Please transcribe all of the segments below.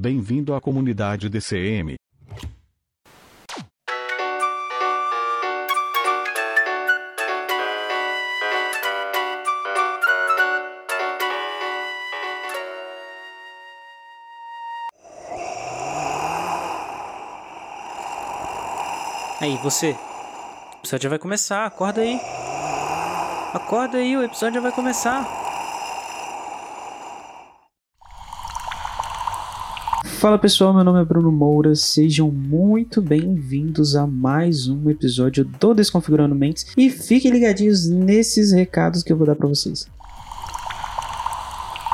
Bem-vindo à comunidade DCM. Aí, você. O episódio já vai começar, acorda aí. Acorda aí, o episódio já vai começar. Fala pessoal, meu nome é Bruno Moura, sejam muito bem-vindos a mais um episódio do Desconfigurando Mentes e fiquem ligadinhos nesses recados que eu vou dar para vocês.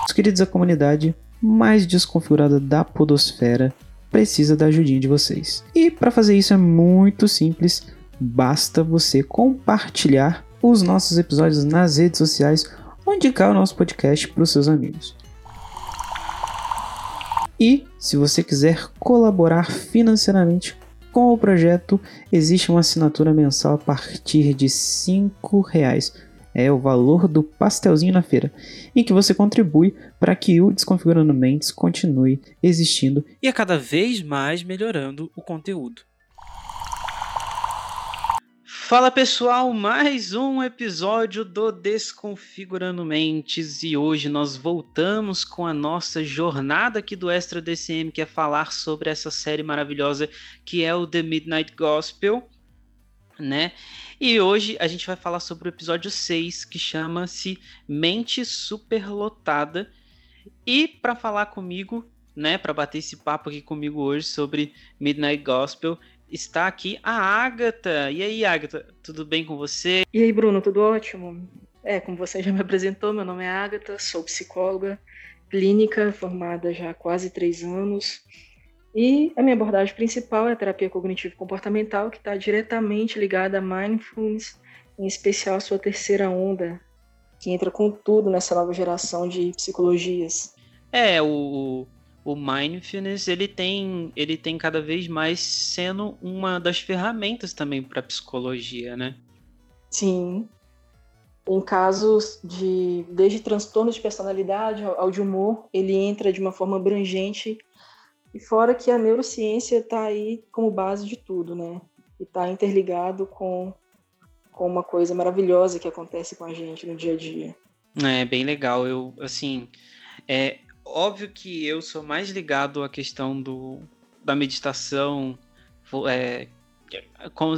Os queridos, a comunidade mais desconfigurada da podosfera precisa da ajudinha de vocês. E para fazer isso é muito simples, basta você compartilhar os nossos episódios nas redes sociais ou indicar o nosso podcast para os seus amigos. E se você quiser colaborar financeiramente com o projeto, existe uma assinatura mensal a partir de R$ reais. É o valor do pastelzinho na feira, em que você contribui para que o Desconfigurando Mentes continue existindo e a cada vez mais melhorando o conteúdo. Fala pessoal, mais um episódio do Desconfigurando Mentes e hoje nós voltamos com a nossa jornada aqui do Extra DCM, que é falar sobre essa série maravilhosa que é o The Midnight Gospel, né? E hoje a gente vai falar sobre o episódio 6, que chama-se Mente Superlotada. E para falar comigo, né, para bater esse papo aqui comigo hoje sobre Midnight Gospel, está aqui a Agatha. E aí, Agatha, tudo bem com você? E aí, Bruno, tudo ótimo? É, como você já me apresentou, meu nome é Agatha, sou psicóloga clínica, formada já há quase três anos. E a minha abordagem principal é a terapia cognitivo-comportamental, que está diretamente ligada a mindfulness, em especial a sua terceira onda, que entra com tudo nessa nova geração de psicologias. É, o, o mindfulness ele tem, ele tem cada vez mais sendo uma das ferramentas também para psicologia, né? Sim. Em casos de desde transtornos de personalidade ao de humor, ele entra de uma forma abrangente e fora que a neurociência está aí como base de tudo, né? E está interligado com, com uma coisa maravilhosa que acontece com a gente no dia a dia. É bem legal. Eu assim, é, óbvio que eu sou mais ligado à questão do, da meditação. É,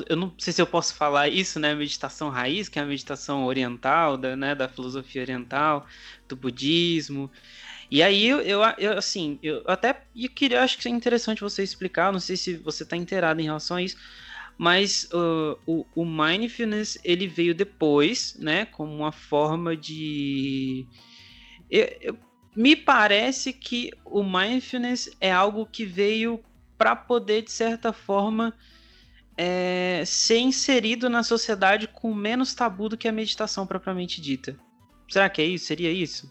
eu não sei se eu posso falar isso, né? Meditação raiz, que é a meditação oriental, da, né, da filosofia oriental, do budismo. E aí eu, eu assim, eu até eu queria, acho que é interessante você explicar, não sei se você está inteirado em relação a isso, mas uh, o, o mindfulness ele veio depois, né, como uma forma de eu, eu, me parece que o mindfulness é algo que veio para poder, de certa forma, é, ser inserido na sociedade com menos tabu do que a meditação propriamente dita. Será que é isso? Seria isso?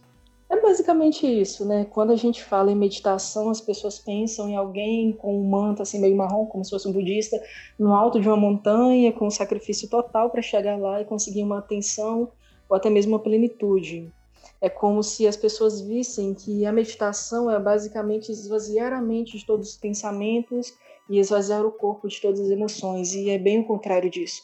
É basicamente isso, né? Quando a gente fala em meditação, as pessoas pensam em alguém com um manto assim meio marrom, como se fosse um budista, no alto de uma montanha, com um sacrifício total para chegar lá e conseguir uma atenção ou até mesmo uma plenitude. É como se as pessoas vissem que a meditação é basicamente esvaziar a mente de todos os pensamentos e esvaziar o corpo de todas as emoções, e é bem o contrário disso.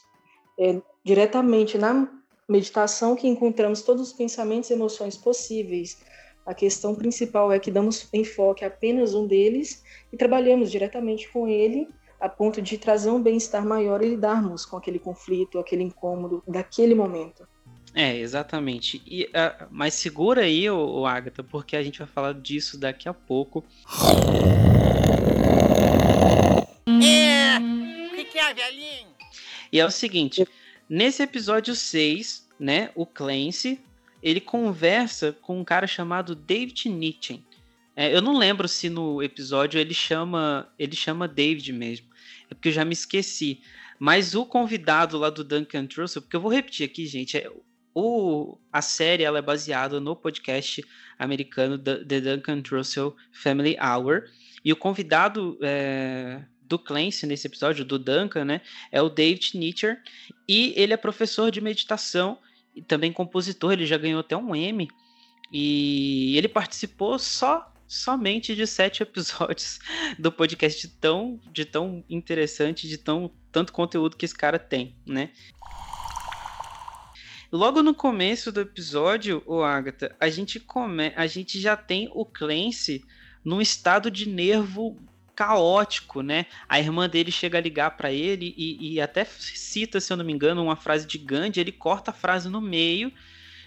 É diretamente na meditação que encontramos todos os pensamentos e emoções possíveis. A questão principal é que damos enfoque a apenas um deles e trabalhamos diretamente com ele a ponto de trazer um bem-estar maior e lidarmos com aquele conflito, aquele incômodo daquele momento. É, exatamente. E, uh, mas segura aí, o, o Agatha, porque a gente vai falar disso daqui a pouco. É, o que, que é, velhinho? E é o seguinte, nesse episódio 6, né, o Clancy, ele conversa com um cara chamado David Nietzsche, É, eu não lembro se no episódio ele chama ele chama David mesmo. É porque eu já me esqueci. Mas o convidado lá do Duncan Trussell, porque eu vou repetir aqui, gente, é, o, a série ela é baseada no podcast americano The Duncan Trussell Family Hour. E o convidado é, do Clancy nesse episódio, do Duncan, né, é o David Nietzsche. E ele é professor de meditação e também compositor. Ele já ganhou até um Emmy. E ele participou só somente de sete episódios do podcast de tão, de tão interessante, de tão tanto conteúdo que esse cara tem, né? Logo no começo do episódio, o Agatha, a gente come... a gente já tem o Clancy num estado de nervo caótico, né? A irmã dele chega a ligar para ele e, e, até cita, se eu não me engano, uma frase de Gandhi. Ele corta a frase no meio,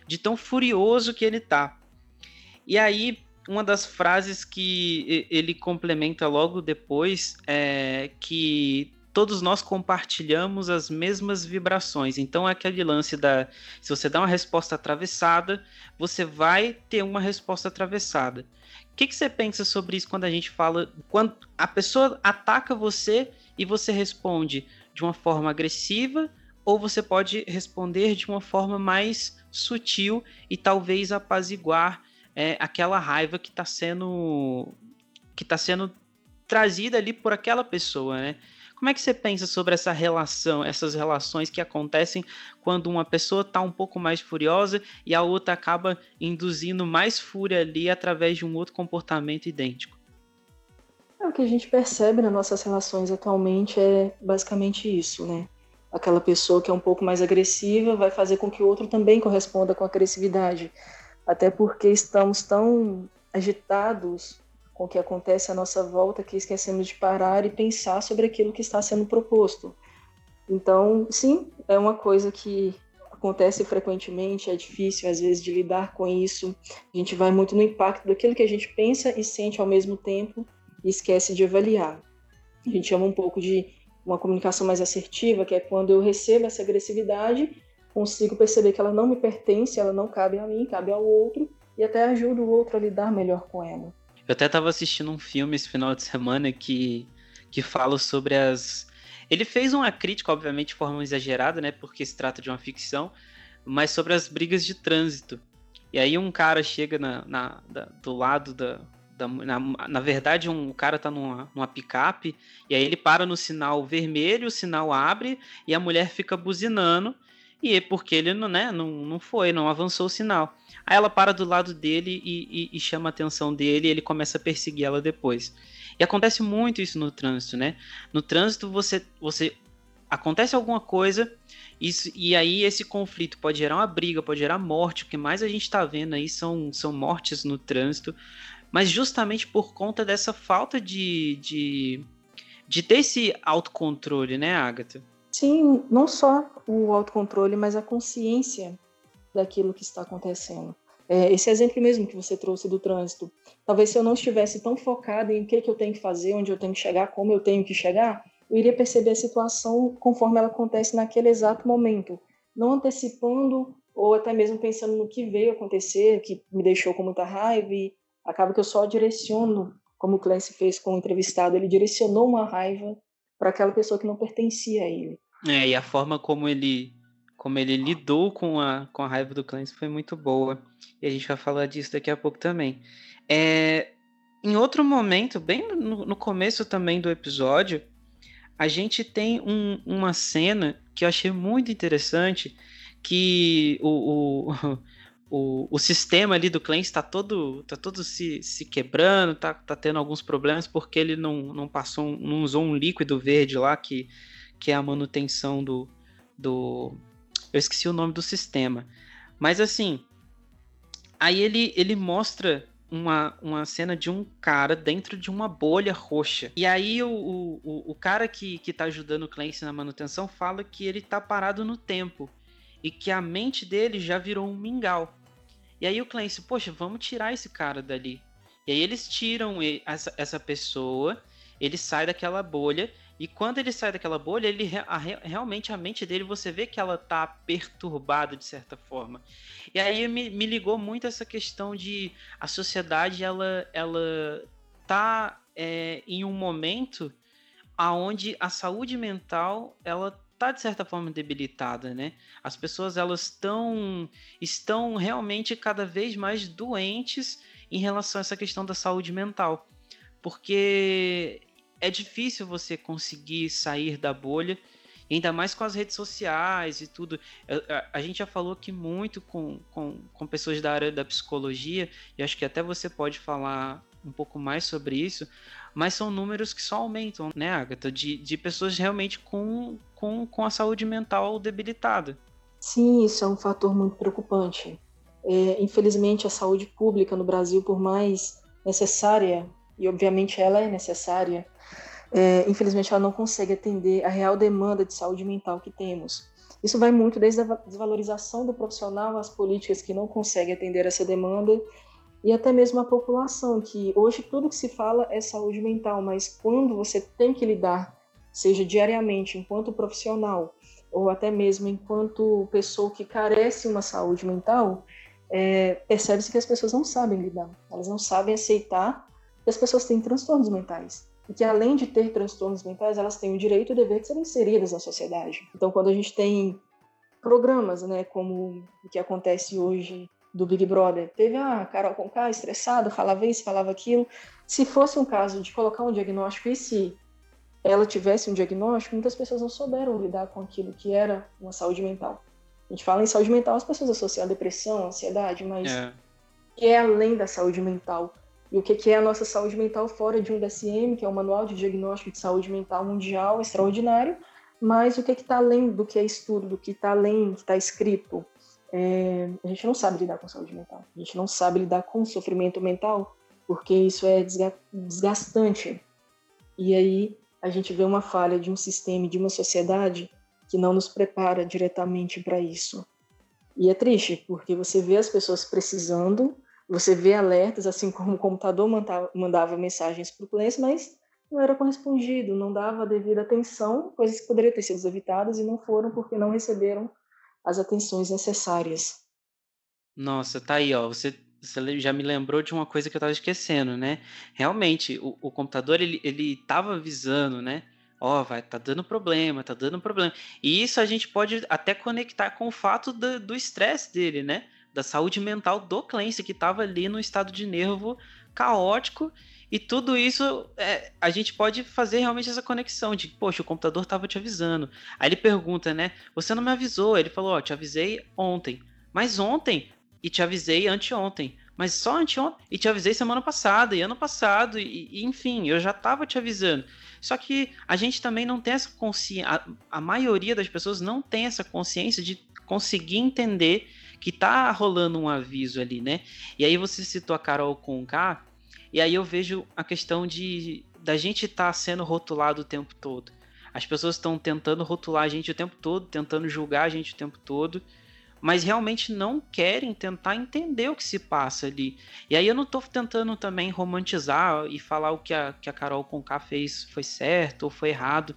de tão furioso que ele tá. E aí, uma das frases que ele complementa logo depois é que todos nós compartilhamos as mesmas vibrações. Então é aquele lance da se você dá uma resposta atravessada, você vai ter uma resposta atravessada. O que, que você pensa sobre isso quando a gente fala quando a pessoa ataca você e você responde de uma forma agressiva ou você pode responder de uma forma mais sutil e talvez apaziguar é, aquela raiva que está sendo que está sendo trazida ali por aquela pessoa, né? Como é que você pensa sobre essa relação, essas relações que acontecem quando uma pessoa está um pouco mais furiosa e a outra acaba induzindo mais fúria ali através de um outro comportamento idêntico? É, o que a gente percebe nas nossas relações atualmente é basicamente isso, né? Aquela pessoa que é um pouco mais agressiva vai fazer com que o outro também corresponda com agressividade. Até porque estamos tão agitados com o que acontece à nossa volta que esquecemos de parar e pensar sobre aquilo que está sendo proposto. Então, sim, é uma coisa que acontece frequentemente, é difícil às vezes de lidar com isso. A gente vai muito no impacto daquilo que a gente pensa e sente ao mesmo tempo e esquece de avaliar. A gente chama um pouco de uma comunicação mais assertiva, que é quando eu recebo essa agressividade, consigo perceber que ela não me pertence, ela não cabe a mim, cabe ao outro, e até ajudo o outro a lidar melhor com ela. Eu até tava assistindo um filme esse final de semana que, que fala sobre as. Ele fez uma crítica, obviamente, de forma exagerada, né? Porque se trata de uma ficção, mas sobre as brigas de trânsito. E aí um cara chega na, na da, do lado da. da na, na, verdade, um cara tá numa, numa picape, e aí ele para no sinal vermelho, o sinal abre e a mulher fica buzinando. E é porque ele não, né, não, não foi, não avançou o sinal. Aí ela para do lado dele e, e, e chama a atenção dele e ele começa a perseguir ela depois. E acontece muito isso no trânsito, né? No trânsito você, você acontece alguma coisa isso, e aí esse conflito pode gerar uma briga, pode gerar morte. O que mais a gente está vendo aí são, são mortes no trânsito, mas justamente por conta dessa falta de, de, de ter esse autocontrole, né, Agatha? Sim, não só o autocontrole, mas a consciência daquilo que está acontecendo. É, esse exemplo mesmo que você trouxe do trânsito. Talvez se eu não estivesse tão focado em o que, que eu tenho que fazer, onde eu tenho que chegar, como eu tenho que chegar, eu iria perceber a situação conforme ela acontece naquele exato momento, não antecipando ou até mesmo pensando no que veio acontecer, que me deixou com muita raiva e acaba que eu só direciono, como o Clancy fez com o entrevistado, ele direcionou uma raiva para aquela pessoa que não pertencia a ele. É, e a forma como ele como ele lidou com a, com a raiva do Clancy foi muito boa. E a gente vai falar disso daqui a pouco também. É, em outro momento, bem no, no começo também do episódio, a gente tem um, uma cena que eu achei muito interessante, que o, o, o, o sistema ali do Clancy está todo, tá todo se, se quebrando, tá, tá tendo alguns problemas porque ele não, não passou, não usou um líquido verde lá que que é a manutenção do, do. Eu esqueci o nome do sistema. Mas assim. Aí ele, ele mostra uma, uma cena de um cara dentro de uma bolha roxa. E aí o, o, o cara que, que tá ajudando o Clancy na manutenção fala que ele tá parado no tempo. E que a mente dele já virou um mingau. E aí o Clancy, poxa, vamos tirar esse cara dali. E aí eles tiram essa, essa pessoa ele sai daquela bolha e quando ele sai daquela bolha, ele a, realmente a mente dele você vê que ela tá perturbada de certa forma. E aí me, me ligou muito essa questão de a sociedade ela ela tá é, em um momento aonde a saúde mental ela tá de certa forma debilitada, né? As pessoas elas estão estão realmente cada vez mais doentes em relação a essa questão da saúde mental, porque é difícil você conseguir sair da bolha, ainda mais com as redes sociais e tudo. A, a, gente já falou aqui muito com, com, com pessoas da área da psicologia, e acho que até você pode falar um pouco mais sobre isso, mas são números que só aumentam, né, Agatha? De, de pessoas realmente com, com, com a saúde mental debilitada. Sim, isso é um fator muito preocupante. É, infelizmente, a saúde pública no Brasil, por mais necessária, e obviamente ela é necessária, é, infelizmente ela não consegue atender a real demanda de saúde mental que temos. Isso vai muito desde a desvalorização do profissional às políticas que não conseguem atender essa demanda e até mesmo a população, que hoje tudo que se fala é saúde mental, mas quando você tem que lidar, seja diariamente, enquanto profissional, ou até mesmo enquanto pessoa que carece uma saúde mental, é, percebe-se que as pessoas não sabem lidar, elas não sabem aceitar que as pessoas têm transtornos mentais e que além de ter transtornos mentais, elas têm o direito e o dever de serem inseridas na sociedade. Então, quando a gente tem programas, né, como o que acontece hoje do Big Brother, teve a Carol Conká estressada, falava isso, falava aquilo. Se fosse um caso de colocar um diagnóstico e se ela tivesse um diagnóstico, muitas pessoas não souberam lidar com aquilo que era uma saúde mental. A gente fala em saúde mental, as pessoas associam a depressão, ansiedade, mas é. que é além da saúde mental e o que é a nossa saúde mental fora de um DSM, que é o Manual de Diagnóstico de Saúde Mental Mundial extraordinário, mas o que está além do que é estudo, do que está além do que está escrito. É, a gente não sabe lidar com saúde mental, a gente não sabe lidar com sofrimento mental, porque isso é desgastante. E aí a gente vê uma falha de um sistema, de uma sociedade que não nos prepara diretamente para isso. E é triste, porque você vê as pessoas precisando, você vê alertas, assim como o computador mandava mensagens para o cliente, mas não era correspondido, não dava a devida atenção, coisas que poderiam ter sido evitadas e não foram porque não receberam as atenções necessárias. Nossa, tá aí, ó. Você, você já me lembrou de uma coisa que eu estava esquecendo, né? Realmente, o, o computador ele, ele avisando, né? Ó, oh, vai, tá dando problema, tá dando problema. E isso a gente pode até conectar com o fato do estresse dele, né? Da saúde mental do Clancy, que estava ali no estado de nervo caótico. E tudo isso é, a gente pode fazer realmente essa conexão de, poxa, o computador estava te avisando. Aí ele pergunta, né? Você não me avisou? Ele falou, ó, oh, te avisei ontem. Mas ontem, e te avisei anteontem. Mas só anteontem, e te avisei semana passada, e ano passado, e, e enfim, eu já estava te avisando. Só que a gente também não tem essa consciência, a, a maioria das pessoas não tem essa consciência de conseguir entender que tá rolando um aviso ali, né? E aí você citou a Carol com K, e aí eu vejo a questão de da gente estar tá sendo rotulado o tempo todo. As pessoas estão tentando rotular a gente o tempo todo, tentando julgar a gente o tempo todo, mas realmente não querem tentar entender o que se passa ali. E aí eu não estou tentando também romantizar e falar o que a, que a Carol Conká fez foi certo ou foi errado,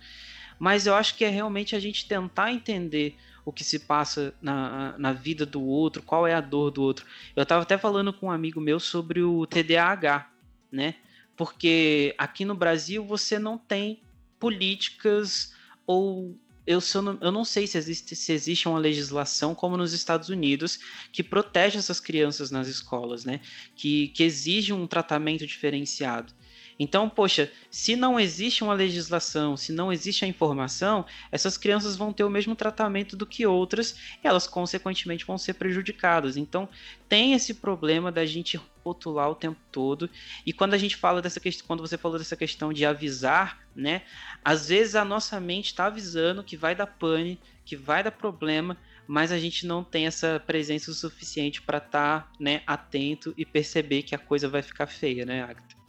mas eu acho que é realmente a gente tentar entender o que se passa na, na vida do outro, qual é a dor do outro. Eu estava até falando com um amigo meu sobre o TDAH, né? Porque aqui no Brasil você não tem políticas ou eu, não, eu não sei se existe, se existe uma legislação como nos Estados Unidos que protege essas crianças nas escolas, né? Que, que exige um tratamento diferenciado. Então, poxa, se não existe uma legislação, se não existe a informação, essas crianças vão ter o mesmo tratamento do que outras e elas, consequentemente, vão ser prejudicadas. Então, tem esse problema da gente rotular o tempo todo. E quando a gente fala dessa questão, quando você falou dessa questão de avisar, né? Às vezes a nossa mente está avisando que vai dar pane, que vai dar problema, mas a gente não tem essa presença o suficiente para estar tá, né, atento e perceber que a coisa vai ficar feia, né, Agatha?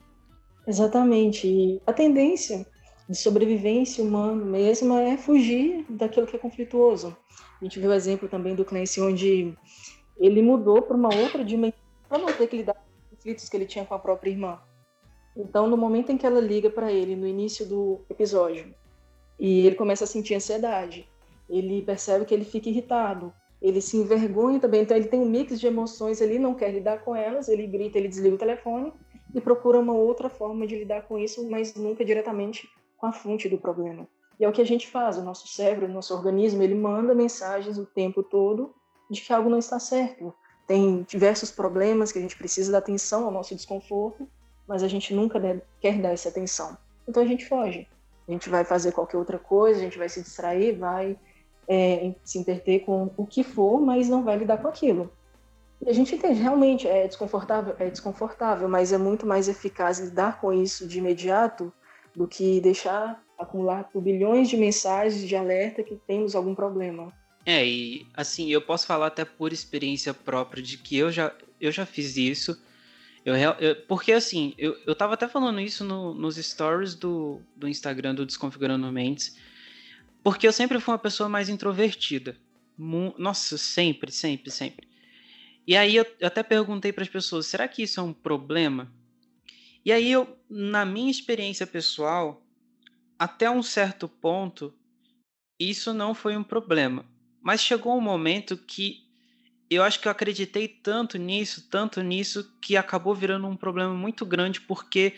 Exatamente. E a tendência de sobrevivência humana mesma é fugir daquilo que é conflituoso. A gente viu o exemplo também do Clancy, onde ele mudou para uma outra dimensão para não ter que lidar com os conflitos que ele tinha com a própria irmã. Então, no momento em que ela liga para ele, no início do episódio, e ele começa a sentir ansiedade, ele percebe que ele fica irritado, ele se envergonha também, então ele tem um mix de emoções ali, não quer lidar com elas, ele grita, ele desliga o telefone e procura uma outra forma de lidar com isso, mas nunca diretamente com a fonte do problema. E é o que a gente faz, o nosso cérebro, o nosso organismo, ele manda mensagens o tempo todo de que algo não está certo. Tem diversos problemas que a gente precisa dar atenção ao nosso desconforto, mas a gente nunca quer dar essa atenção. Então a gente foge. A gente vai fazer qualquer outra coisa, a gente vai se distrair, vai é, se interter com o que for, mas não vai lidar com aquilo. E a gente entende, realmente é desconfortável, é desconfortável, mas é muito mais eficaz lidar com isso de imediato do que deixar acumular bilhões de mensagens de alerta que temos algum problema. É, e assim, eu posso falar até por experiência própria de que eu já, eu já fiz isso. Eu, eu porque assim, eu, eu tava até falando isso no, nos stories do, do Instagram do Desconfigurando Mentes, porque eu sempre fui uma pessoa mais introvertida. Nossa, sempre, sempre, sempre. E aí eu, eu até perguntei para as pessoas, será que isso é um problema? E aí eu, na minha experiência pessoal, até um certo ponto, isso não foi um problema. Mas chegou um momento que eu acho que eu acreditei tanto nisso, tanto nisso, que acabou virando um problema muito grande, porque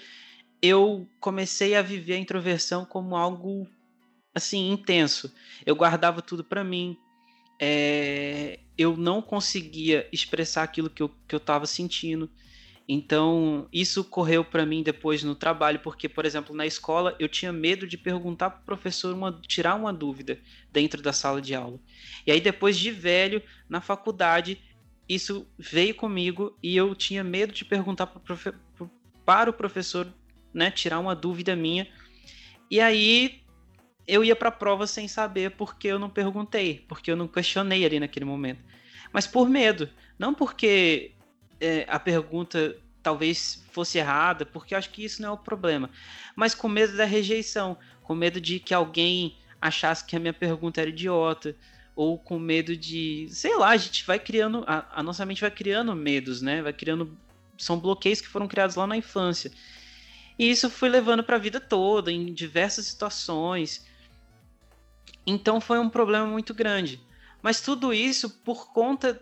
eu comecei a viver a introversão como algo assim intenso. Eu guardava tudo para mim. É... eu não conseguia expressar aquilo que eu, que eu estava sentindo. Então, isso correu para mim depois no trabalho, porque, por exemplo, na escola eu tinha medo de perguntar para o professor, uma, tirar uma dúvida dentro da sala de aula. E aí, depois de velho, na faculdade, isso veio comigo e eu tinha medo de perguntar profe para o professor, né, tirar uma dúvida minha. E aí eu ia para a prova sem saber porque eu não perguntei, porque eu não questionei ali naquele momento. Mas por medo, não porque é, a pergunta talvez fosse errada, porque eu acho que isso não é o problema. Mas com medo da rejeição, com medo de que alguém achasse que a minha pergunta era idiota, ou com medo de, sei lá, a gente vai criando, a, a nossa mente vai criando medos, né? Vai criando, são bloqueios que foram criados lá na infância. E isso foi levando para a vida toda, em diversas situações. Então foi um problema muito grande. Mas tudo isso por conta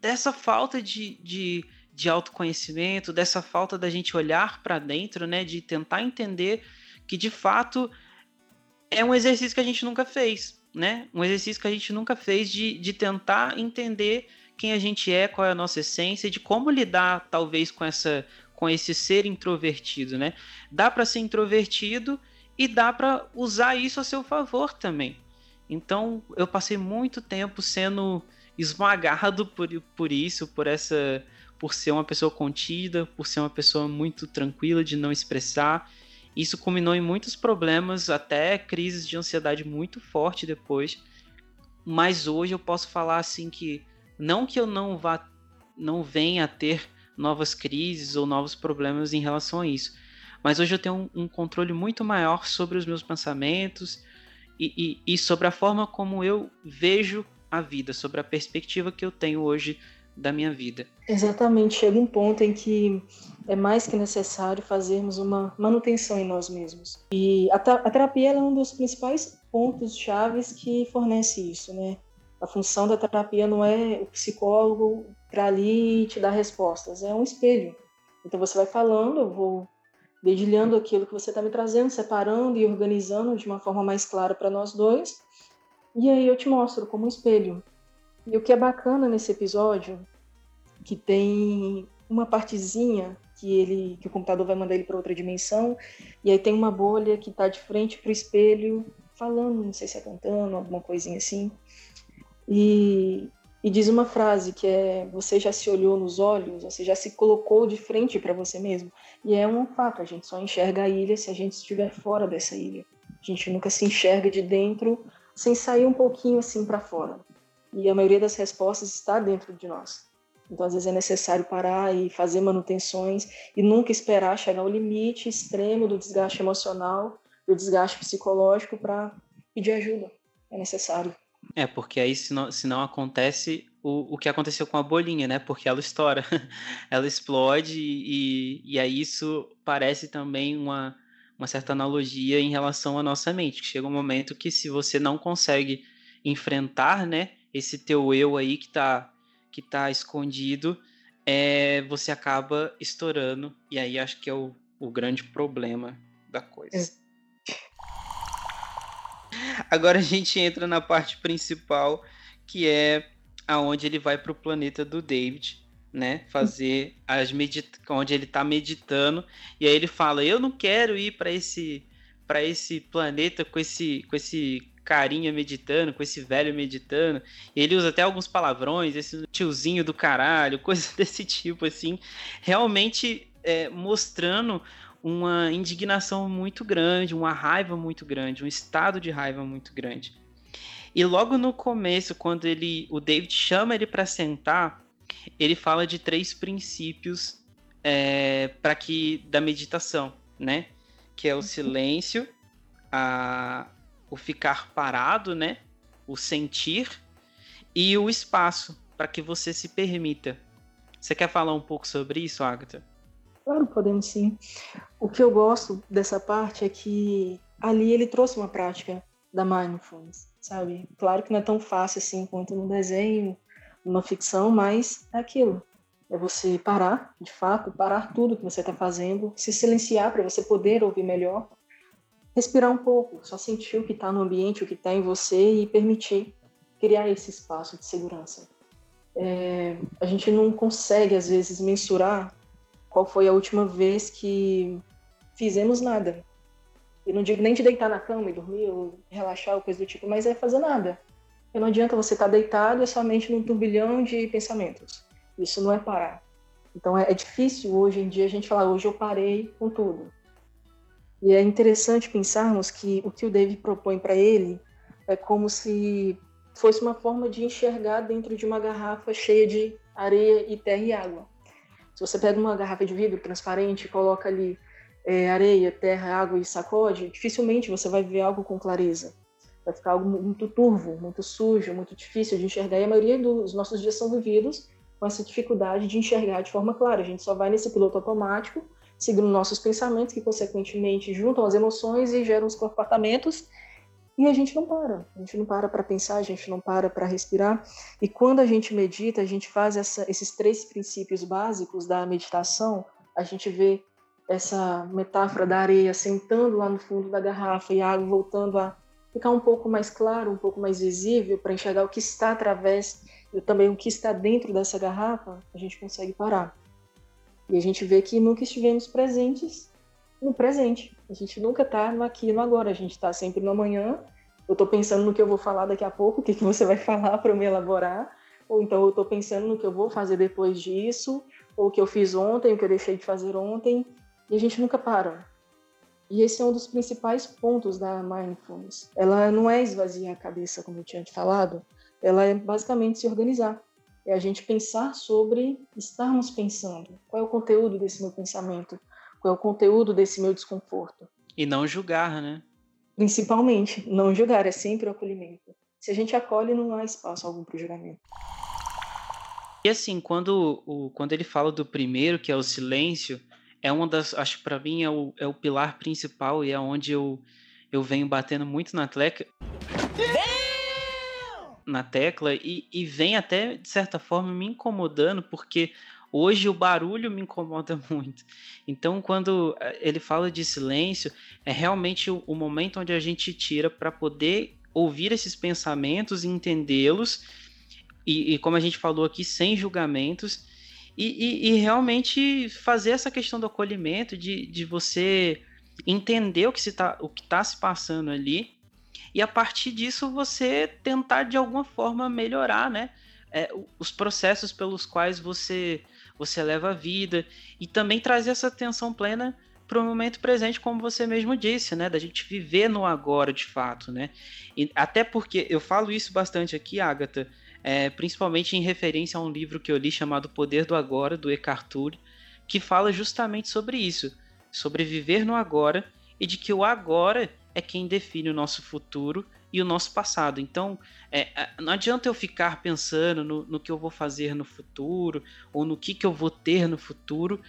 dessa falta de, de, de autoconhecimento, dessa falta da gente olhar para dentro, né, de tentar entender que de fato é um exercício que a gente nunca fez, né? Um exercício que a gente nunca fez de, de tentar entender quem a gente é, qual é a nossa essência, de como lidar talvez com essa com esse ser introvertido, né? Dá para ser introvertido e dá para usar isso a seu favor também. Então, eu passei muito tempo sendo esmagado por, por isso, por essa por ser uma pessoa contida, por ser uma pessoa muito tranquila de não expressar. Isso culminou em muitos problemas, até crises de ansiedade muito forte depois. Mas hoje eu posso falar assim que não que eu não vá não venha a ter novas crises ou novos problemas em relação a isso, mas hoje eu tenho um, um controle muito maior sobre os meus pensamentos e, e, e sobre a forma como eu vejo a vida, sobre a perspectiva que eu tenho hoje da minha vida. Exatamente, chega um ponto em que é mais que necessário fazermos uma manutenção em nós mesmos. E a, a terapia é um dos principais pontos chaves que fornece isso, né? A função da terapia não é o psicólogo para ali te dar respostas, é um espelho. Então você vai falando, eu vou dedilhando aquilo que você está me trazendo, separando e organizando de uma forma mais clara para nós dois. E aí eu te mostro como um espelho. E o que é bacana nesse episódio, que tem uma partezinha que ele que o computador vai mandar ele para outra dimensão, e aí tem uma bolha que está de frente para o espelho, falando, não sei se é cantando, alguma coisinha assim. E, e diz uma frase que é: Você já se olhou nos olhos, você já se colocou de frente para você mesmo. E é um fato, a gente só enxerga a ilha se a gente estiver fora dessa ilha. A gente nunca se enxerga de dentro sem sair um pouquinho assim para fora. E a maioria das respostas está dentro de nós. Então, às vezes é necessário parar e fazer manutenções e nunca esperar chegar ao limite extremo do desgaste emocional, do desgaste psicológico para pedir ajuda. É necessário. É, porque aí se não, se não acontece, o, o que aconteceu com a bolinha, né? Porque ela estoura, ela explode e, e aí isso parece também uma, uma certa analogia em relação à nossa mente, que chega um momento que se você não consegue enfrentar, né, esse teu eu aí que tá, que tá escondido, é, você acaba estourando, e aí acho que é o, o grande problema da coisa. É. Agora a gente entra na parte principal, que é aonde ele vai para o planeta do David, né? Fazer as medita onde ele está meditando e aí ele fala: "Eu não quero ir para esse para esse planeta com esse com esse carinha meditando, com esse velho meditando. Ele usa até alguns palavrões, esse tiozinho do caralho, coisa desse tipo assim, realmente é, mostrando uma indignação muito grande, uma raiva muito grande, um estado de raiva muito grande. E logo no começo, quando ele, o David chama ele para sentar, ele fala de três princípios é, para que da meditação, né? Que é o silêncio, a, o ficar parado, né? O sentir e o espaço para que você se permita. Você quer falar um pouco sobre isso, Agatha? Claro, podemos sim. O que eu gosto dessa parte é que ali ele trouxe uma prática da mindfulness, sabe? Claro que não é tão fácil assim quanto no desenho, numa ficção, mas é aquilo. É você parar, de fato, parar tudo que você está fazendo, se silenciar para você poder ouvir melhor, respirar um pouco, só sentir o que está no ambiente, o que está em você e permitir criar esse espaço de segurança. É, a gente não consegue, às vezes, mensurar qual foi a última vez que fizemos nada. Eu não digo nem de deitar na cama e dormir ou relaxar ou coisa do tipo, mas é fazer nada. E não adianta você estar tá deitado é somente num turbilhão de pensamentos. Isso não é parar. Então é, é difícil hoje em dia a gente falar, hoje eu parei com tudo. E é interessante pensarmos que o que o David propõe para ele é como se fosse uma forma de enxergar dentro de uma garrafa cheia de areia e terra e água. Se você pega uma garrafa de vidro transparente e coloca ali é, areia, terra, água e sacode, dificilmente você vai ver algo com clareza. Vai ficar algo muito turvo, muito sujo, muito difícil de enxergar. E a maioria dos nossos dias são vividos com essa dificuldade de enxergar de forma clara. A gente só vai nesse piloto automático, seguindo nossos pensamentos, que consequentemente juntam as emoções e geram os comportamentos e a gente não para, a gente não para para pensar, a gente não para para respirar. E quando a gente medita, a gente faz essa, esses três princípios básicos da meditação, a gente vê essa metáfora da areia sentando lá no fundo da garrafa e a água voltando a ficar um pouco mais claro, um pouco mais visível para enxergar o que está através e também o que está dentro dessa garrafa, a gente consegue parar. E a gente vê que nunca estivemos presentes no presente. A gente nunca está no aqui e no agora, a gente está sempre no amanhã. Eu estou pensando no que eu vou falar daqui a pouco, o que, que você vai falar para eu me elaborar, ou então eu estou pensando no que eu vou fazer depois disso, ou o que eu fiz ontem, o que eu deixei de fazer ontem, e a gente nunca para. E esse é um dos principais pontos da mindfulness. Ela não é esvaziar a cabeça, como eu tinha te falado, ela é basicamente se organizar. É a gente pensar sobre estarmos pensando. Qual é o conteúdo desse meu pensamento? qual é o conteúdo desse meu desconforto. E não julgar, né? Principalmente, não julgar, é sempre o acolhimento. Se a gente acolhe, não há espaço algum para o julgamento. E assim, quando, o, quando ele fala do primeiro, que é o silêncio, é uma das, acho que para mim é o, é o pilar principal e é onde eu, eu venho batendo muito na tecla. Na tecla e, e vem até, de certa forma, me incomodando, porque Hoje o barulho me incomoda muito. Então, quando eh, ele fala de silêncio, é realmente o, o momento onde a gente tira para poder ouvir esses pensamentos e entendê-los, e, e, como a gente falou aqui, sem julgamentos, e, e, e, realmente fazer essa questão do acolhimento, de, de você entender o que está tá se passando ali, e a partir disso você tentar de alguma forma melhorar, né? É, os processos pelos quais você você leva a vida e também trazer essa atenção plena para o momento presente, como você mesmo disse, né, da gente viver no agora de fato, né? E até porque eu falo isso bastante aqui, Agatha, é, principalmente em referência a um livro que eu li chamado Poder do Agora, do Eckhart Tolle, que fala justamente sobre isso, sobre viver no agora e de que o agora é quem define o nosso futuro e o nosso passado. Então, é, não adianta eu ficar pensando no, no, que eu vou fazer no futuro ou no que, que eu vou ter no futuro,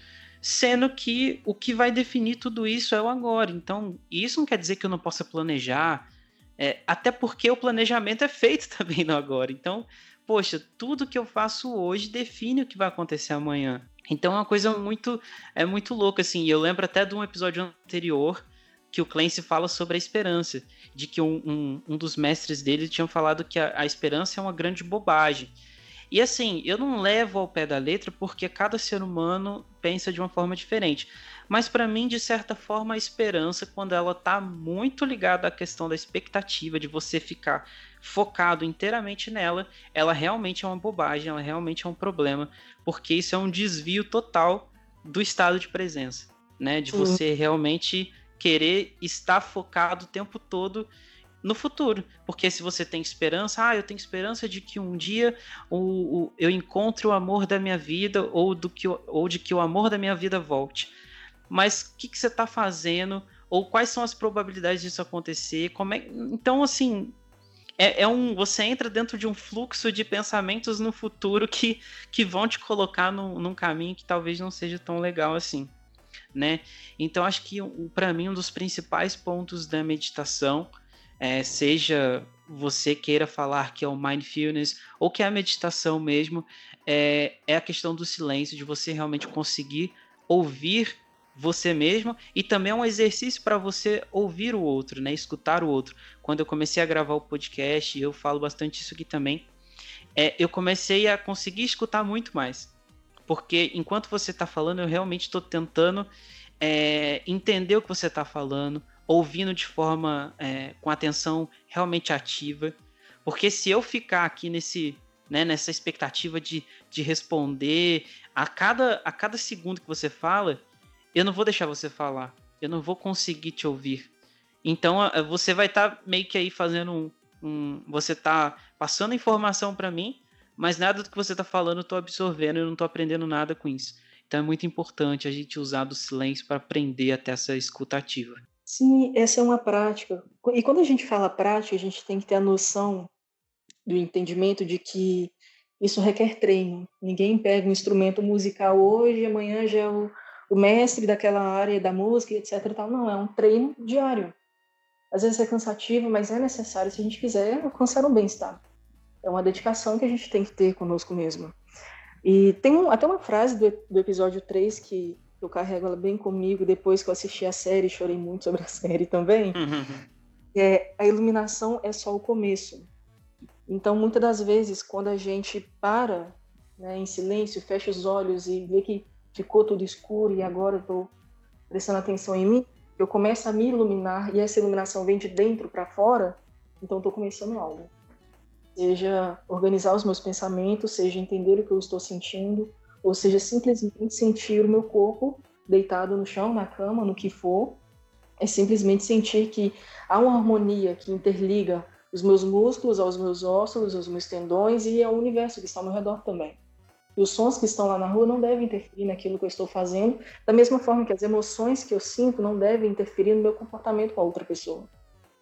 sendo que o que vai definir tudo isso é o agora. Então, isso não quer dizer que eu não possa planejar, é, até porque o planejamento é feito também no agora. Então, poxa, tudo que eu faço hoje define o que vai acontecer amanhã. Então é uma coisa muito é muito louca assim. Eu lembro até de um episódio anterior que o Clancy fala sobre a esperança, de que um, um, um dos mestres dele tinha falado que a, a, esperança é uma grande bobagem. E assim, eu não levo ao pé da letra porque cada ser humano pensa de uma forma diferente. Mas para mim, de certa forma, a esperança, quando ela está muito ligada à questão da expectativa, de você ficar focado inteiramente nela, ela realmente é uma bobagem, ela realmente é um problema, porque isso é um desvio total do estado de presença, né? De você realmente querer estar focado o tempo todo no futuro. Porque se você tem esperança, ah, eu tenho esperança de que um dia o, o, eu encontre o amor da minha vida ou, do que, ou de que o amor da minha vida volte. Mas o que, que você está fazendo? Ou quais são as probabilidades disso acontecer? Como é... Então, assim, é, é, um. Você entra dentro de um fluxo de pensamentos no futuro que, que vão te colocar num, num caminho que talvez não seja tão legal assim né? Então acho que para mim um dos principais pontos da meditação é, seja você queira falar que é o mindfulness ou que é a meditação mesmo, é, é a questão do silêncio, de você realmente conseguir ouvir você mesmo e também é um exercício para você ouvir o outro, né? Escutar o outro. Quando eu comecei a gravar o podcast, eu falo bastante isso aqui também. É, eu comecei a conseguir escutar muito mais porque enquanto você está falando, eu realmente estou tentando é, entender o que você está falando, ouvindo de forma é, com atenção realmente ativa. Porque se eu ficar aqui nesse, né, nessa expectativa de, de responder a cada, a cada segundo que você fala, eu não vou deixar você falar. Eu não vou conseguir te ouvir. Então você vai estar tá meio que aí fazendo um. um você está passando informação para mim, mas nada do que você está falando eu estou absorvendo e não estou aprendendo nada com isso. Então é muito importante a gente usar do silêncio para aprender até essa escuta ativa. Sim, essa é uma prática. E quando a gente fala prática, a gente tem que ter a noção do entendimento de que isso requer treino. Ninguém pega um instrumento musical hoje amanhã já é o, o mestre daquela área da música, etc. Tal. Não, é um treino diário. Às vezes é cansativo, mas é necessário se a gente quiser alcançar um bem-estar. É uma dedicação que a gente tem que ter conosco mesmo. E tem um, até uma frase do, do episódio 3 que eu carrego ela bem comigo depois que eu assisti a série, chorei muito sobre a série também. Uhum. É, a iluminação é só o começo. Então, muitas das vezes, quando a gente para né, em silêncio, fecha os olhos e vê que ficou tudo escuro e agora eu estou prestando atenção em mim, eu começo a me iluminar e essa iluminação vem de dentro para fora, então estou começando algo seja organizar os meus pensamentos, seja entender o que eu estou sentindo, ou seja simplesmente sentir o meu corpo deitado no chão, na cama, no que for, é simplesmente sentir que há uma harmonia que interliga os meus músculos aos meus ossos, aos meus tendões e ao universo que está ao meu redor também. E os sons que estão lá na rua não devem interferir naquilo que eu estou fazendo, da mesma forma que as emoções que eu sinto não devem interferir no meu comportamento com a outra pessoa.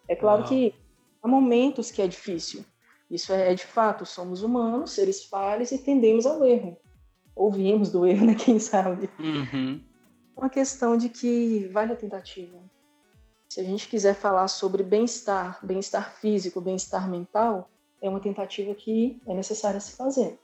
É claro que há momentos que é difícil, isso é, é de fato, somos humanos, seres falhos e tendemos ao erro. Ouvimos do erro, né? Quem sabe? Uhum. Uma questão de que vale a tentativa. Se a gente quiser falar sobre bem-estar, bem-estar físico, bem-estar mental, é uma tentativa que é necessária se fazer.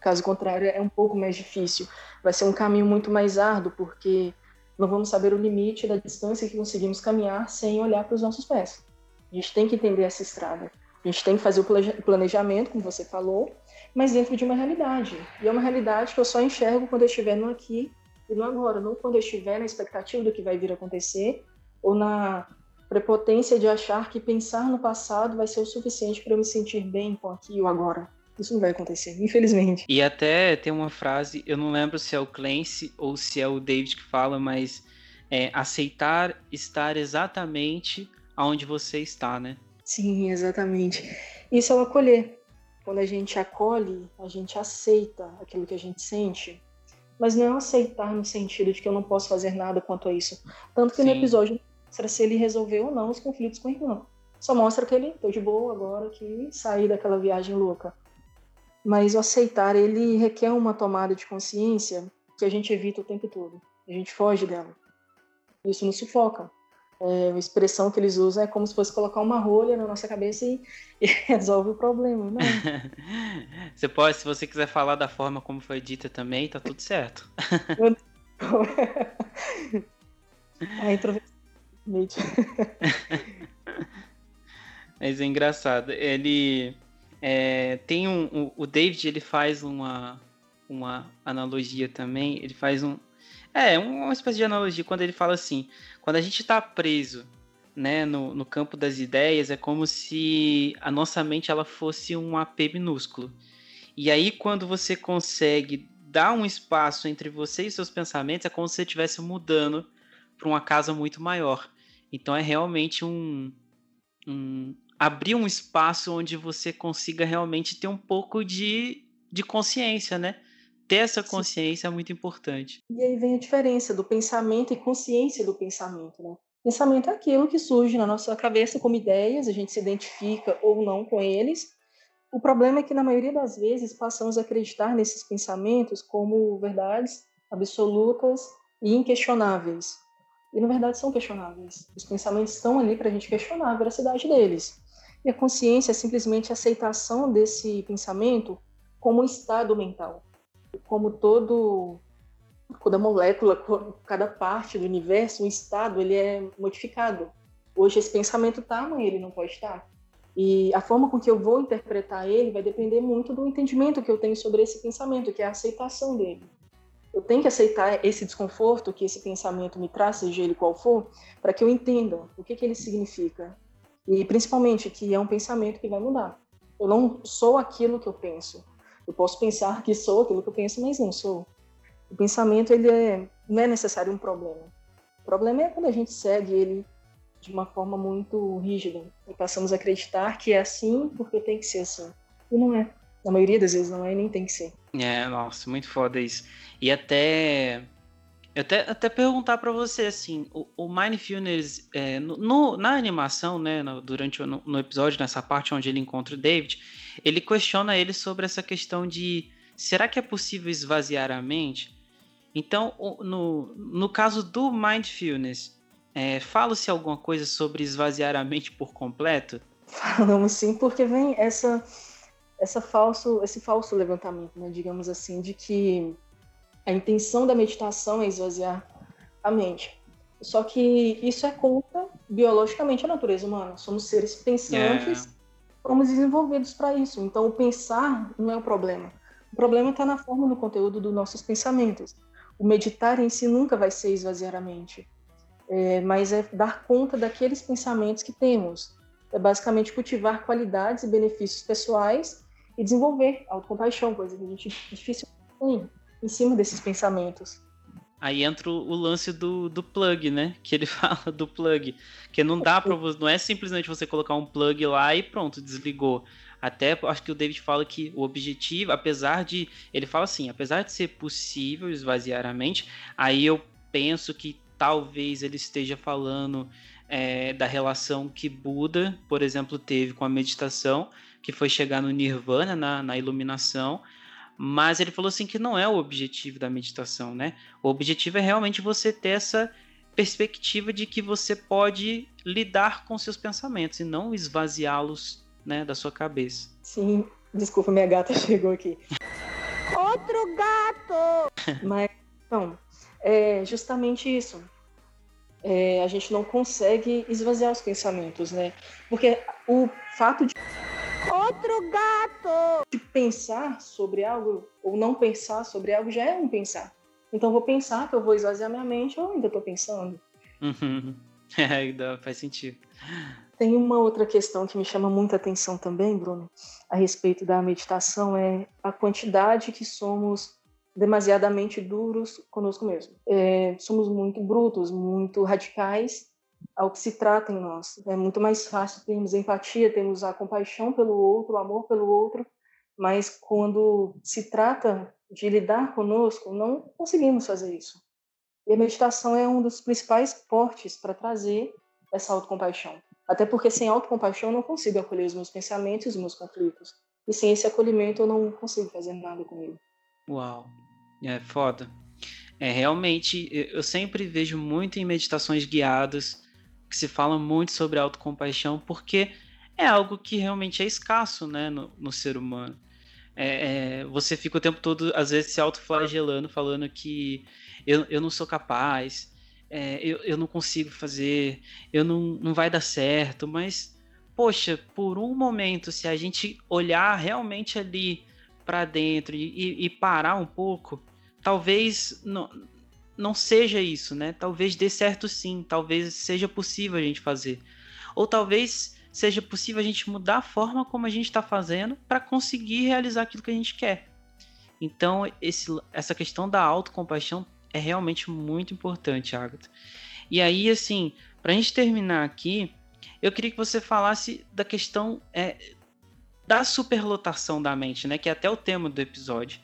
Caso contrário, é um pouco mais difícil. Vai ser um caminho muito mais árduo, porque não vamos saber o limite da distância que conseguimos caminhar sem olhar para os nossos pés. A gente tem que entender essa estrada. A gente tem que fazer o planejamento, como você falou, mas dentro de uma realidade. E é uma realidade que eu só enxergo quando eu estiver no aqui e no agora, não quando eu estiver na expectativa do que vai vir a acontecer ou na prepotência de achar que pensar no passado vai ser o suficiente para eu me sentir bem com aqui e o agora. Isso não vai acontecer, infelizmente. E até tem uma frase, eu não lembro se é o Clancy ou se é o David que fala, mas é aceitar estar exatamente aonde você está, né? Sim, exatamente. Isso é o acolher. Quando a gente acolhe, a gente aceita aquilo que a gente sente, mas não aceitar no sentido de que eu não posso fazer nada quanto a isso. Tanto que Sim. no episódio mostra se ele resolveu ou não os conflitos com o irmão. Só mostra que ele tô de boa agora que saí daquela viagem louca. Mas o aceitar, ele requer uma tomada de consciência que a gente evita o tempo todo. A gente foge dela. Isso nos sufoca. É, a expressão que eles usam é como se fosse colocar uma rolha na nossa cabeça e, e resolve o problema. Não. você pode, se você quiser falar da forma como foi dita também, tá tudo certo. a introversão. Mas é engraçado. Ele é, tem um, o, o David ele faz uma, uma analogia também. Ele faz um é uma espécie de analogia quando ele fala assim, quando a gente está preso né, no, no campo das ideias, é como se a nossa mente ela fosse um AP minúsculo. E aí, quando você consegue dar um espaço entre você e seus pensamentos, é como se você estivesse mudando para uma casa muito maior. Então, é realmente um, um, abrir um espaço onde você consiga realmente ter um pouco de, de consciência, né? Ter essa consciência Sim. é muito importante. E aí vem a diferença do pensamento e consciência do pensamento, né? Pensamento é aquilo que surge na nossa cabeça como ideias, a gente se identifica ou não com eles. O problema é que, na maioria das vezes, passamos a acreditar nesses pensamentos como verdades absolutas e inquestionáveis. E, na verdade, são questionáveis. Os pensamentos estão ali para a gente questionar a veracidade deles. E a consciência é simplesmente a aceitação desse pensamento como um estado mental. Como todo cada molécula, cada parte do universo, um estado, ele é modificado. Hoje esse pensamento está, amanhã ele não pode estar. E a forma com que eu vou interpretar ele vai depender muito do entendimento que eu tenho sobre esse pensamento, que é a aceitação dele. Eu tenho que aceitar esse desconforto que esse pensamento me traz, seja ele qual for, para que eu entenda o que, que ele significa. E principalmente que é um pensamento que vai mudar. Eu não sou aquilo que eu penso. Eu posso pensar que sou aquilo que eu penso, mas não sou. O pensamento ele é, não é necessário um problema. O problema é quando a gente segue ele de uma forma muito rígida e passamos a acreditar que é assim porque tem que ser assim. E não é. Na maioria das vezes não é e nem tem que ser. É, nossa, muito foda isso. E até até, até perguntar para você, assim, o, o Mindfulness, é, no, na animação, né, no, durante no, no, episódio, nessa parte onde ele encontra o David, ele questiona ele sobre essa questão de será que é possível esvaziar a mente? Então, no, no caso do Mindfulness, é, fala-se alguma coisa sobre esvaziar a mente por completo? Falamos sim, porque vem essa, essa falso, esse falso levantamento, né, digamos assim, de que a intenção da meditação é esvaziar a mente. Só que isso é contra biologicamente a natureza humana. Somos seres pensantes, é. Fomos desenvolvidos para isso. Então, o pensar não é o problema. O problema está na forma do conteúdo dos nossos pensamentos o meditar em si nunca vai ser esvaziar a mente, é, mas é dar conta daqueles pensamentos que temos. É basicamente cultivar qualidades e benefícios pessoais e desenvolver autocompaixão, coisa que a gente dificilmente tem em cima desses pensamentos. Aí entra o lance do, do plug, né? Que ele fala do plug. Que não dá para você. Não é simplesmente você colocar um plug lá e pronto, desligou. Até acho que o David fala que o objetivo, apesar de. Ele fala assim, apesar de ser possível esvaziar a mente, aí eu penso que talvez ele esteja falando é, da relação que Buda, por exemplo, teve com a meditação, que foi chegar no nirvana, na, na iluminação. Mas ele falou assim que não é o objetivo da meditação, né? O objetivo é realmente você ter essa perspectiva de que você pode lidar com seus pensamentos e não esvaziá-los né, da sua cabeça. Sim, desculpa, minha gata chegou aqui. Outro gato! Mas, não, é justamente isso. É, a gente não consegue esvaziar os pensamentos, né? Porque o fato de. Outro gato! De pensar sobre algo, ou não pensar sobre algo, já é um pensar. Então, vou pensar que eu vou esvaziar minha mente, ou ainda estou pensando. Uhum. É, faz sentido. Tem uma outra questão que me chama muita atenção também, Bruno, a respeito da meditação, é a quantidade que somos demasiadamente duros conosco mesmo. É, somos muito brutos, muito radicais ao que se trata em nós. É muito mais fácil termos empatia, termos a compaixão pelo outro, o amor pelo outro, mas quando se trata de lidar conosco, não conseguimos fazer isso. E a meditação é um dos principais portes para trazer essa autocompaixão. Até porque sem autocompaixão eu não consigo acolher os meus pensamentos os meus conflitos. E sem esse acolhimento eu não consigo fazer nada comigo. Uau, é foda. É realmente, eu sempre vejo muito em meditações guiadas que se fala muito sobre autocompaixão, porque é algo que realmente é escasso, né, no, no ser humano. É, é, você fica o tempo todo, às vezes, se autoflagelando, falando que eu, eu não sou capaz, é, eu, eu não consigo fazer, eu não, não vai dar certo, mas, poxa, por um momento, se a gente olhar realmente ali para dentro e, e, parar um pouco, talvez não, não seja isso, né? Talvez dê certo sim, talvez seja possível a gente fazer. Ou talvez seja possível a gente mudar a forma como a gente está fazendo para conseguir realizar aquilo que a gente quer. Então, esse, essa questão da autocompaixão é realmente muito importante, Agatha. E aí, assim, para a gente terminar aqui, eu queria que você falasse da questão é, da superlotação da mente, né? Que é até o tema do episódio.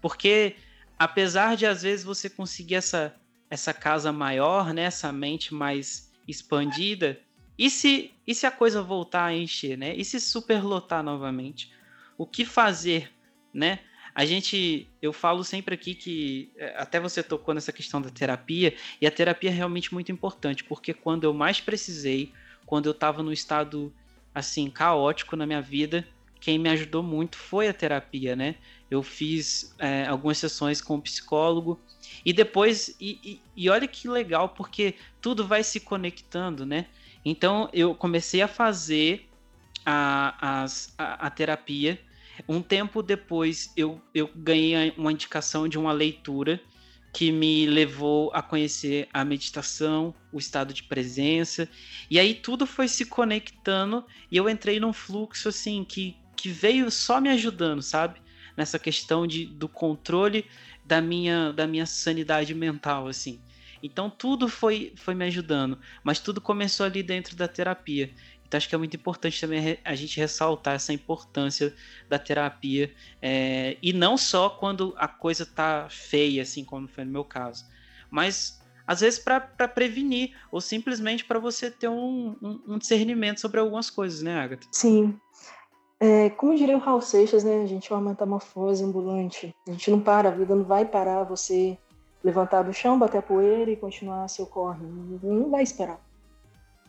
Porque, apesar de às vezes você conseguir essa, essa casa maior, né? Essa mente mais expandida, e se, e se a coisa voltar a encher, né? E se superlotar novamente? O que fazer, né? A gente, eu falo sempre aqui que é, até você tocou nessa questão da terapia, e a terapia é realmente muito importante, porque quando eu mais precisei, quando eu estava no estado assim caótico na minha vida, quem me ajudou muito foi a terapia, né? Eu fiz é, algumas sessões com o psicólogo e depois e, e, e olha que legal porque tudo vai se conectando, né? Então eu comecei a fazer a, a, a, terapia um tempo depois, eu, eu ganhei uma indicação de uma leitura que me levou a conhecer a meditação, o estado de presença, e aí tudo foi se conectando e eu entrei num fluxo assim que, que veio só me ajudando, sabe? Nessa questão de, do controle da minha, da minha sanidade mental, assim. Então tudo foi, foi me ajudando, mas tudo começou ali dentro da terapia. Então acho que é muito importante também a gente ressaltar essa importância da terapia é, e não só quando a coisa tá feia, assim como foi no meu caso, mas às vezes para prevenir ou simplesmente para você ter um, um, um, discernimento sobre algumas coisas, né, Agatha? Sim. É, como diria o Raul Seixas, né, a gente é uma metamorfose ambulante. A gente não para, a vida não vai parar você levantar do chão, bater a poeira e continuar seu corre. Não vai esperar.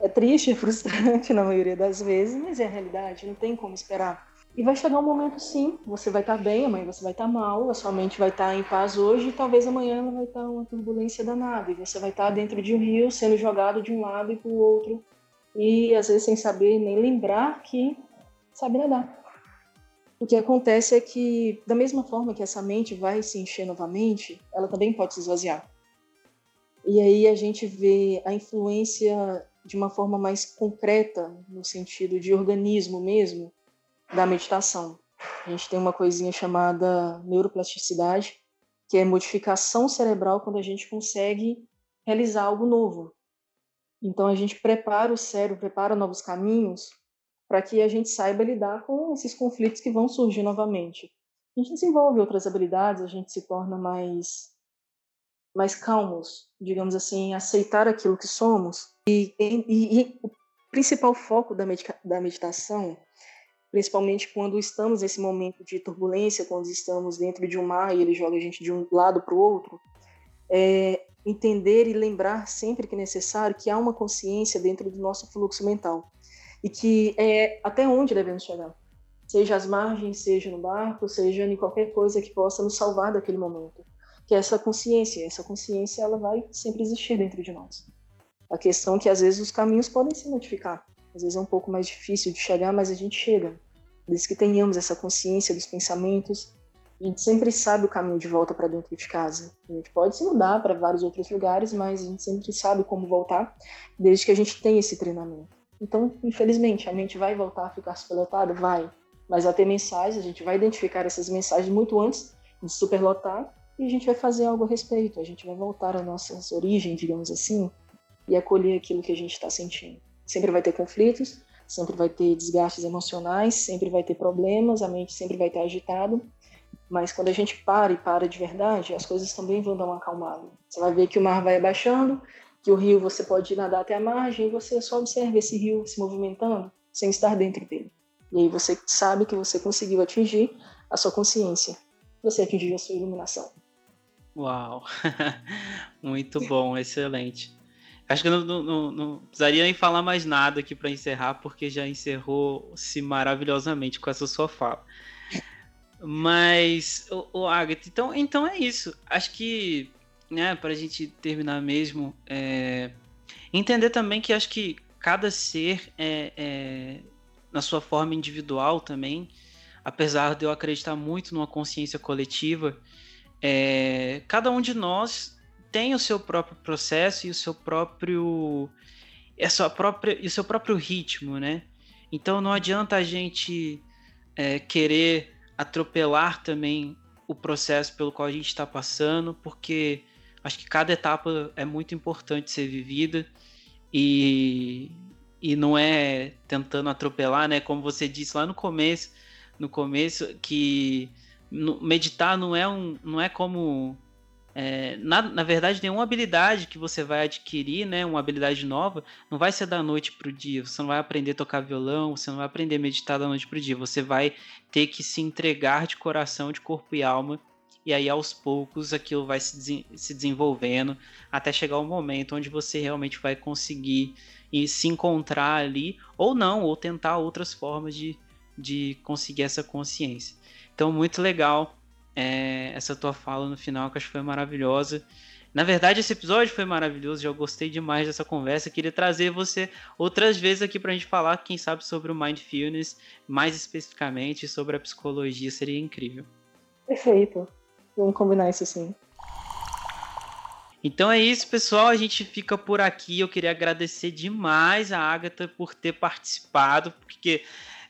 É triste, é frustrante na maioria das vezes, mas é a realidade, não tem como esperar. E vai chegar um momento sim, você vai estar tá bem, amanhã você vai estar tá mal, a sua mente vai estar tá em paz hoje e talvez amanhã ela vai estar uma turbulência danada e você vai estar dentro de um rio sendo jogado de um lado e para o outro e às vezes sem saber nem lembrar que sabe nadar. O que acontece é que, da mesma forma que essa mente vai se encher novamente, ela também pode se esvaziar. E aí a gente vê a influência de uma forma mais concreta, no sentido de organismo mesmo, da meditação. A gente tem uma coisinha chamada neuroplasticidade, que é modificação cerebral quando a gente consegue realizar algo novo. Então a gente prepara o cérebro, prepara novos caminhos para que a gente saiba lidar com esses conflitos que vão surgir novamente. A gente desenvolve outras habilidades, a gente se torna mais mais calmos, digamos assim, aceitar aquilo que somos. E, e, e o principal foco da, medita da meditação, principalmente quando estamos nesse momento de turbulência, quando estamos dentro de um mar e ele joga a gente de um lado para o outro, é entender e lembrar sempre que necessário que há uma consciência dentro do nosso fluxo mental e que é até onde devemos chegar, seja às margens, seja no barco, seja em qualquer coisa que possa nos salvar daquele momento que essa consciência. Essa consciência ela vai sempre existir dentro de nós. A questão é que às vezes os caminhos podem se modificar. Às vezes é um pouco mais difícil de chegar, mas a gente chega. Desde que tenhamos essa consciência dos pensamentos, a gente sempre sabe o caminho de volta para dentro de casa. A gente pode se mudar para vários outros lugares, mas a gente sempre sabe como voltar, desde que a gente tenha esse treinamento. Então, infelizmente, a mente vai voltar a ficar superlotada? Vai. Mas vai ter mensagens, a gente vai identificar essas mensagens muito antes de superlotar e a gente vai fazer algo a respeito, a gente vai voltar às nossas origens, digamos assim, e acolher aquilo que a gente está sentindo. Sempre vai ter conflitos, sempre vai ter desgastes emocionais, sempre vai ter problemas, a mente sempre vai estar agitada, mas quando a gente para e para de verdade, as coisas também vão dar uma acalmada. Você vai ver que o mar vai abaixando, que o rio você pode nadar até a margem e você só observa esse rio se movimentando sem estar dentro dele. E aí você sabe que você conseguiu atingir a sua consciência, você atingiu a sua iluminação. Uau! Muito bom, excelente. Acho que não, não, não, precisaria nem falar mais nada aqui para encerrar, porque já encerrou-se maravilhosamente com essa sua fala. Mas, o, o Agatha, então, então é isso. Acho que, né, para a gente terminar mesmo, é, entender também que acho que cada ser é, é, na sua forma individual também, apesar de eu acreditar muito numa consciência coletiva, é, cada um de nós tem o seu próprio processo e o seu próprio a sua própria e o seu próprio ritmo, né? Então não adianta a gente é, querer atropelar também o processo pelo qual a gente está passando, porque acho que cada etapa é muito importante ser vivida e, e não é tentando atropelar, né? Como você disse lá no começo, no começo que meditar não é um, não é como é, na, na verdade, nenhuma habilidade que você vai adquirir, né, uma habilidade nova, não vai ser da noite para o dia. Você não vai aprender a tocar violão, você não vai aprender a meditar da noite para o dia. Você vai ter que se entregar de coração, de corpo e alma. E aí, aos poucos, aquilo vai se, se desenvolvendo até chegar o momento onde você realmente vai conseguir se encontrar ali, ou não, ou tentar outras formas de, de conseguir essa consciência. Então, muito legal é, essa tua fala no final, que acho que foi maravilhosa. Na verdade, esse episódio foi maravilhoso, já gostei demais dessa conversa. Queria trazer você outras vezes aqui para a gente falar, quem sabe, sobre o Mindfulness, mais especificamente sobre a psicologia, seria incrível. Perfeito. Vamos combinar isso sim. Então é isso, pessoal. A gente fica por aqui. Eu queria agradecer demais a Agatha por ter participado, porque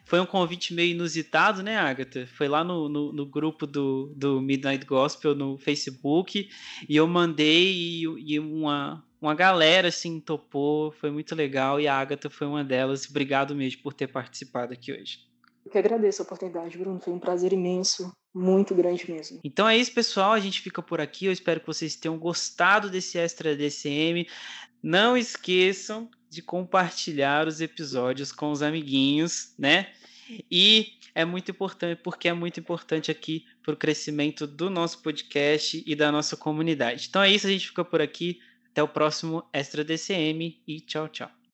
foi um convite meio inusitado, né, Agatha? Foi lá no, no, no, grupo do, do Midnight Gospel no Facebook e eu mandei e, e, uma, uma galera assim topou, foi muito legal e a Agatha foi uma delas. Obrigado mesmo por ter participado aqui hoje. Eu que agradeço a oportunidade, Bruno. Foi um prazer imenso, muito grande mesmo. Então é isso, pessoal. A gente fica por aqui. Eu espero que vocês tenham gostado desse Extra DCM. Não esqueçam de compartilhar os episódios com os amiguinhos, né? E é muito importante, porque é muito importante aqui para o crescimento do nosso podcast e da nossa comunidade. Então é isso, a gente fica por aqui. Até o próximo Extra DCM e tchau, tchau.